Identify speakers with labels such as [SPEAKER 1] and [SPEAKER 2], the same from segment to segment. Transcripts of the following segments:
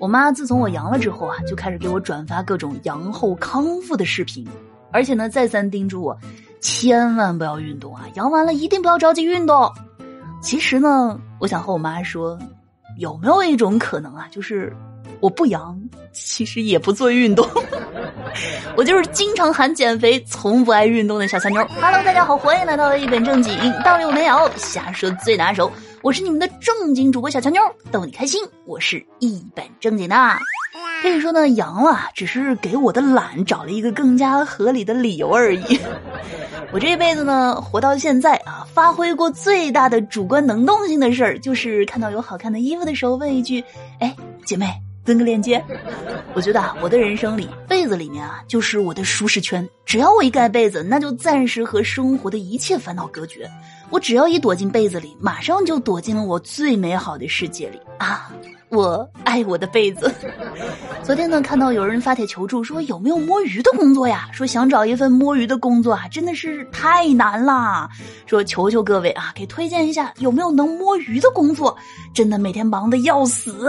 [SPEAKER 1] 我妈自从我阳了之后啊，就开始给我转发各种阳后康复的视频，而且呢，再三叮嘱我，千万不要运动啊，阳完了一定不要着急运动。其实呢，我想和我妈说，有没有一种可能啊，就是我不阳，其实也不做运动，我就是经常喊减肥，从不爱运动的小强妞。Hello，大家好，欢迎来到一本正经，道理我没有，瞎说最拿手。我是你们的正经主播小强妞，逗你开心。我是一本正经的，可以说呢，阳了，只是给我的懒找了一个更加合理的理由而已。我这辈子呢，活到现在啊，发挥过最大的主观能动性的事儿，就是看到有好看的衣服的时候，问一句：“哎，姐妹，蹲个链接。”我觉得啊，我的人生里，被子里面啊，就是我的舒适圈。只要我一盖被子，那就暂时和生活的一切烦恼隔绝。我只要一躲进被子里，马上就躲进了我最美好的世界里啊！我爱我的被子。昨天呢，看到有人发帖求助，说有没有摸鱼的工作呀？说想找一份摸鱼的工作啊，真的是太难啦！说求求各位啊，给推荐一下有没有能摸鱼的工作？真的每天忙得要死。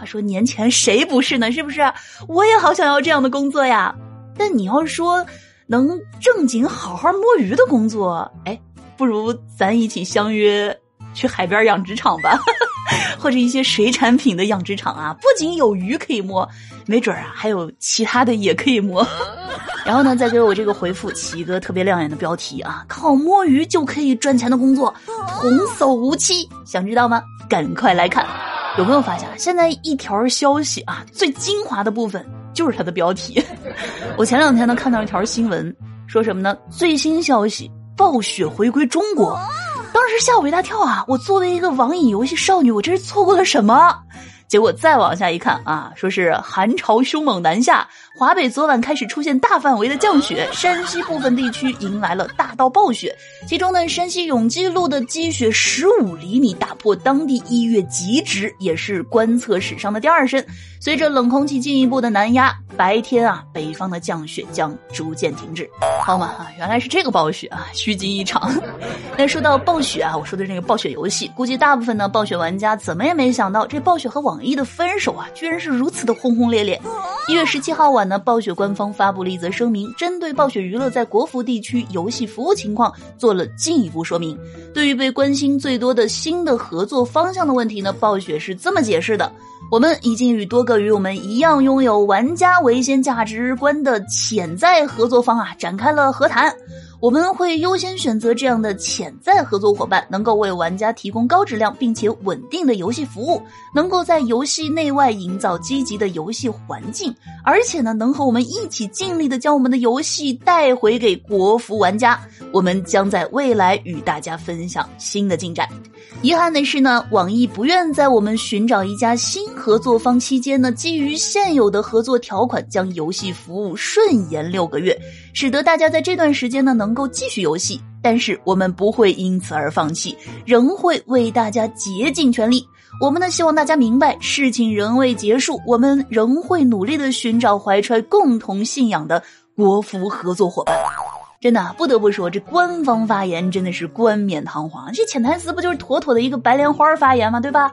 [SPEAKER 1] 话说年前谁不是呢？是不是？我也好想要这样的工作呀！但你要说能正经好好摸鱼的工作，哎。不如咱一起相约去海边养殖场吧，或者一些水产品的养殖场啊，不仅有鱼可以摸，没准啊还有其他的也可以摸。然后呢，再给我这个回复起一个特别亮眼的标题啊，靠摸鱼就可以赚钱的工作，童叟无欺。想知道吗？赶快来看！有没有发现现在一条消息啊，最精华的部分就是它的标题。我前两天呢看到一条新闻，说什么呢？最新消息。暴雪回归中国，当时吓我一大跳啊！我作为一个网瘾游戏少女，我这是错过了什么？结果再往下一看啊，说是寒潮凶猛南下。华北昨晚开始出现大范围的降雪，山西部分地区迎来了大到暴雪。其中呢，山西永济路的积雪十五厘米，打破当地一月极值，也是观测史上的第二深。随着冷空气进一步的南压，白天啊，北方的降雪将逐渐停止。好嘛啊，原来是这个暴雪啊，虚惊一场。那说到暴雪啊，我说的这个暴雪游戏，估计大部分呢暴雪玩家怎么也没想到，这暴雪和网易的分手啊，居然是如此的轰轰烈烈。一月十七号晚。呢暴雪官方发布了一则声明，针对暴雪娱乐在国服地区游戏服务情况做了进一步说明。对于被关心最多的新的合作方向的问题呢，暴雪是这么解释的：我们已经与多个与我们一样拥有玩家为先价值观的潜在合作方啊展开了和谈。我们会优先选择这样的潜在合作伙伴，能够为玩家提供高质量并且稳定的游戏服务，能够在游戏内外营造积极的游戏环境，而且呢，能和我们一起尽力的将我们的游戏带回给国服玩家。我们将在未来与大家分享新的进展。遗憾的是呢，网易不愿在我们寻找一家新合作方期间呢，基于现有的合作条款，将游戏服务顺延六个月，使得大家在这段时间呢能能够继续游戏。但是我们不会因此而放弃，仍会为大家竭尽全力。我们呢希望大家明白，事情仍未结束，我们仍会努力的寻找怀揣共同信仰的国服合作伙伴。真的不得不说，这官方发言真的是冠冕堂皇。这潜台词不就是妥妥的一个白莲花发言吗？对吧？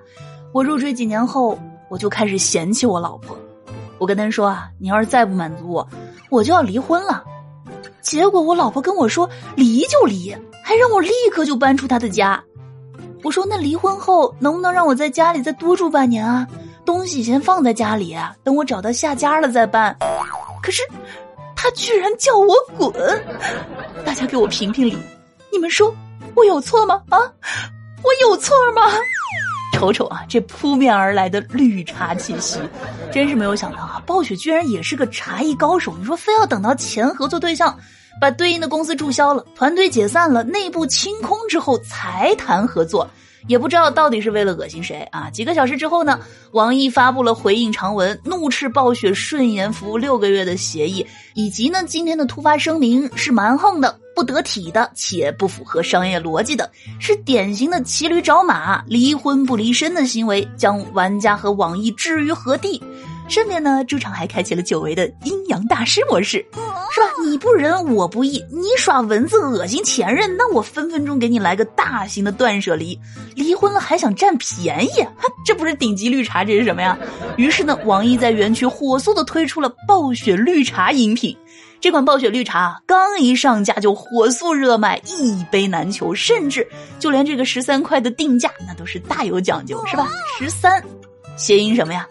[SPEAKER 1] 我入赘几年后，我就开始嫌弃我老婆。我跟她说啊，你要是再不满足我，我就要离婚了。结果我老婆跟我说离就离，还让我立刻就搬出她的家。我说那离婚后能不能让我在家里再多住半年啊？东西先放在家里，等我找到下家了再搬。可是。他居然叫我滚！大家给我评评理，你们说我有错吗？啊，我有错吗？瞅瞅啊，这扑面而来的绿茶气息，真是没有想到啊！暴雪居然也是个茶艺高手。你说非要等到前合作对象把对应的公司注销了，团队解散了，内部清空之后才谈合作。也不知道到底是为了恶心谁啊！几个小时之后呢，网易发布了回应长文，怒斥暴雪顺延服务六个月的协议，以及呢今天的突发声明是蛮横的、不得体的，且不符合商业逻辑的，是典型的骑驴找马、离婚不离身的行为，将玩家和网易置于何地？顺便呢，主场还开启了久违的阴阳大师模式。是吧？你不仁，我不义。你耍蚊子恶心前任，那我分分钟给你来个大型的断舍离。离婚了还想占便宜，这不是顶级绿茶，这是什么呀？于是呢，网易在园区火速的推出了暴雪绿茶饮品。这款暴雪绿茶啊刚一上架就火速热卖，一杯难求，甚至就连这个十三块的定价，那都是大有讲究，是吧？十三，谐音什么呀？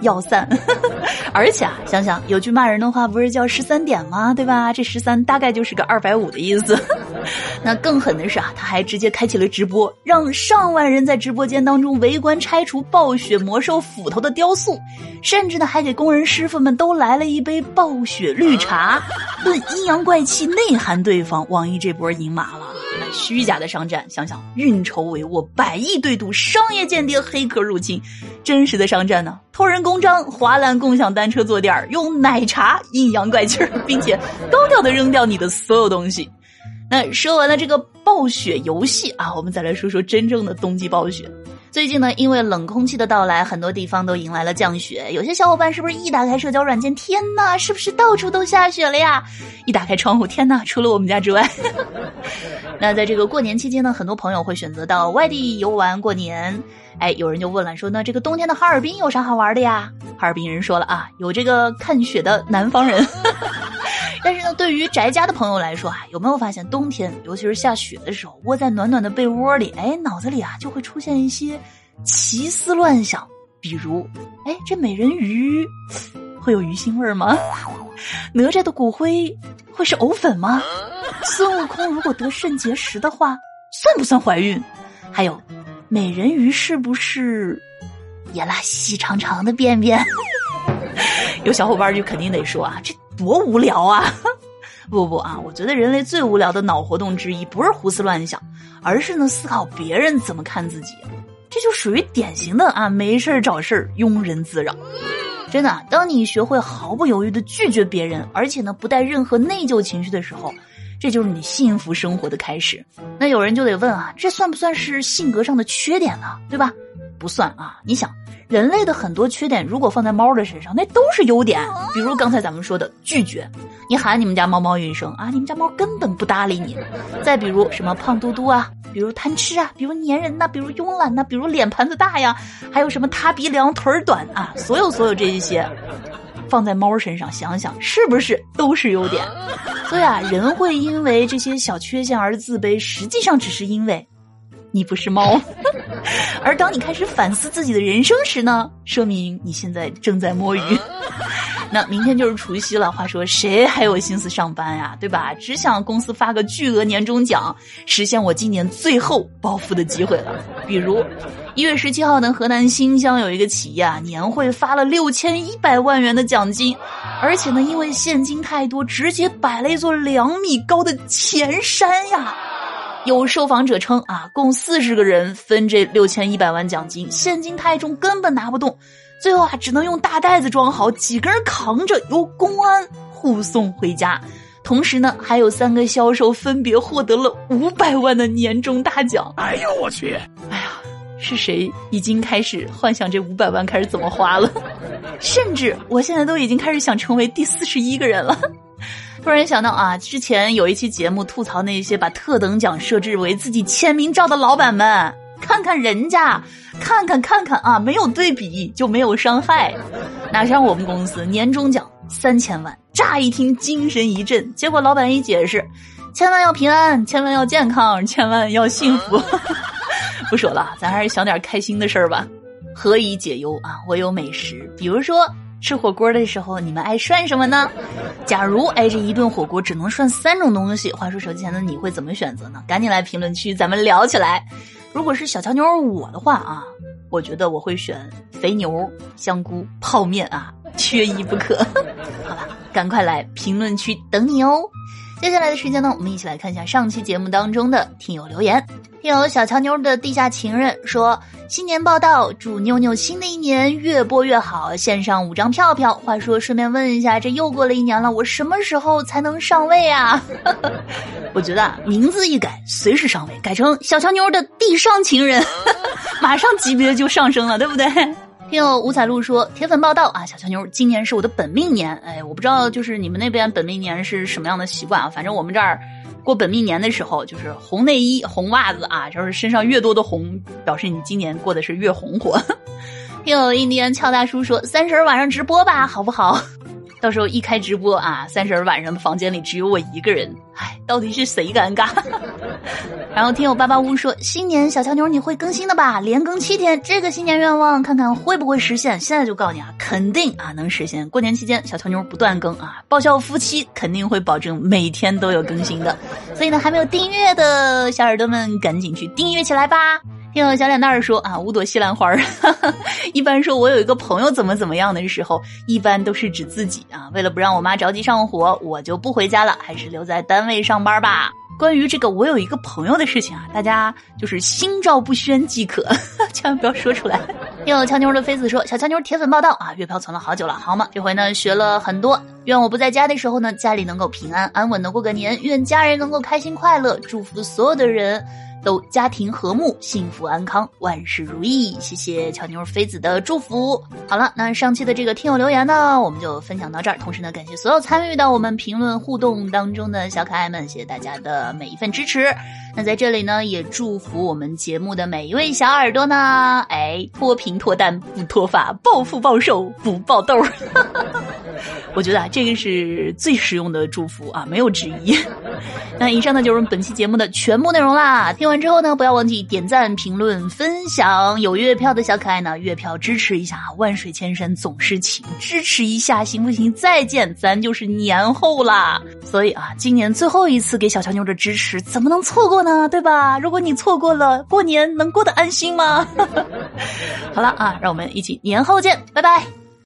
[SPEAKER 1] 要散，而且啊，想想有句骂人的话，不是叫十三点吗？对吧？这十三大概就是个二百五的意思。那更狠的是啊，他还直接开启了直播，让上万人在直播间当中围观拆除暴雪魔兽斧头的雕塑，甚至呢还给工人师傅们都来了一杯暴雪绿茶，论阴阳怪气内涵对方，网易这波赢麻了。虚假的商战，想想运筹帷幄，百亿对赌，商业间谍，黑客入侵；真实的商战呢？偷人公章，划烂共享单车坐垫用奶茶阴阳怪气，并且高调的扔掉你的所有东西。那说完了这个暴雪游戏啊，我们再来说说真正的冬季暴雪。最近呢，因为冷空气的到来，很多地方都迎来了降雪。有些小伙伴是不是一打开社交软件，天呐，是不是到处都下雪了呀？一打开窗户，天呐，除了我们家之外。那在这个过年期间呢，很多朋友会选择到外地游玩过年。哎，有人就问了，说那这个冬天的哈尔滨有啥好玩的呀？哈尔滨人说了啊，有这个看雪的南方人。对于宅家的朋友来说啊，有没有发现冬天，尤其是下雪的时候，窝在暖暖的被窝里，哎，脑子里啊就会出现一些奇思乱想，比如，哎，这美人鱼会有鱼腥味吗？哪吒的骨灰会是藕粉吗？孙悟空如果得肾结石的话，算不算怀孕？还有，美人鱼是不是也拉细长长的便便？有小伙伴就肯定得说啊，这。多无聊啊！不不啊，我觉得人类最无聊的脑活动之一，不是胡思乱想，而是呢思考别人怎么看自己。这就属于典型的啊，没事找事，庸人自扰。真的，当你学会毫不犹豫的拒绝别人，而且呢不带任何内疚情绪的时候，这就是你幸福生活的开始。那有人就得问啊，这算不算是性格上的缺点呢？对吧？不算啊，你想。人类的很多缺点，如果放在猫的身上，那都是优点。比如刚才咱们说的拒绝，你喊你们家猫猫一声啊，你们家猫根本不搭理你。再比如什么胖嘟嘟啊，比如贪吃啊，比如粘人呐，比如慵懒呐，比如脸盘子大呀，还有什么塌鼻梁、腿短啊，所有所有这一些，放在猫身上，想想是不是都是优点？所以啊，人会因为这些小缺陷而自卑，实际上只是因为。你不是猫，而当你开始反思自己的人生时呢，说明你现在正在摸鱼。那明天就是除夕了，话说谁还有心思上班呀？对吧？只想公司发个巨额年终奖，实现我今年最后暴富的机会了。比如，一月十七号呢，河南新乡有一个企业啊，年会发了六千一百万元的奖金，而且呢，因为现金太多，直接摆了一座两米高的钱山呀。有受访者称啊，共四十个人分这六千一百万奖金，现金太重，根本拿不动，最后啊，只能用大袋子装好，几个人扛着由公安护送回家。同时呢，还有三个销售分别获得了五百万的年终大奖。哎呦我去！哎呀，是谁已经开始幻想这五百万开始怎么花了？甚至我现在都已经开始想成为第四十一个人了。突然想到啊，之前有一期节目吐槽那些把特等奖设置为自己签名照的老板们，看看人家，看看看看啊，没有对比就没有伤害。哪像我们公司年终奖三千万，乍一听精神一振，结果老板一解释，千万要平安，千万要健康，千万要幸福。不说了，咱还是想点开心的事儿吧。何以解忧啊？我有美食，比如说。吃火锅的时候，你们爱涮什么呢？假如哎，这一顿火锅只能涮三种东西，话说手机前的你会怎么选择呢？赶紧来评论区，咱们聊起来。如果是小乔妞我的话啊，我觉得我会选肥牛、香菇、泡面啊，缺一不可。好吧，赶快来评论区等你哦。接下来的时间呢，我们一起来看一下上期节目当中的听友留言。听友小乔妞的地下情人说：“新年报道，祝妞妞新的一年越播越好，献上五张票票。”话说，顺便问一下，这又过了一年了，我什么时候才能上位啊？我觉得名字一改，随时上位，改成小乔妞的地上情人，马上级别就上升了，对不对？听友五彩路说铁粉报道啊，小乔妞，今年是我的本命年。哎，我不知道就是你们那边本命年是什么样的习惯啊？反正我们这儿过本命年的时候，就是红内衣、红袜子啊，就是身上越多的红，表示你今年过的是越红火。听友印第安俏大叔说三十晚上直播吧，好不好？到时候一开直播啊，三十晚上的房间里只有我一个人，唉，到底是谁尴尬？然后听友八八屋说，新年小乔牛你会更新的吧？连更七天，这个新年愿望看看会不会实现？现在就告诉你啊，肯定啊能实现。过年期间，小乔牛不断更啊，爆笑夫妻肯定会保证每天都有更新的。所以呢，还没有订阅的小耳朵们，赶紧去订阅起来吧。听友小脸蛋儿说啊，五朵西兰花儿。一般说我有一个朋友怎么怎么样的时候，一般都是指自己啊。为了不让我妈着急上火，我就不回家了，还是留在单位上班吧。关于这个我有一个朋友的事情啊，大家就是心照不宣即可，千万不要说出来。听友强妞的妃子说，小强妞铁粉报道啊，月票存了好久了，好吗？这回呢学了很多，愿我不在家的时候呢，家里能够平安安稳的过个年，愿家人能够开心快乐，祝福所有的人。都家庭和睦、幸福安康、万事如意。谢谢乔妞妃子的祝福。好了，那上期的这个听友留言呢，我们就分享到这儿。同时呢，感谢所有参与到我们评论互动当中的小可爱们，谢谢大家的每一份支持。那在这里呢，也祝福我们节目的每一位小耳朵呢，哎，脱贫脱单不脱发，暴富暴瘦不爆痘。哈哈哈我觉得啊，这个是最实用的祝福啊，没有之一。那以上呢就是本期节目的全部内容啦。听完之后呢，不要忘记点赞、评论、分享。有月票的小可爱呢，月票支持一下，万水千山总是情，支持一下行不行？再见，咱就是年后啦。所以啊，今年最后一次给小乔妞的支持，怎么能错过呢？对吧？如果你错过了，过年能过得安心吗？好了啊，让我们一起年后见，拜拜。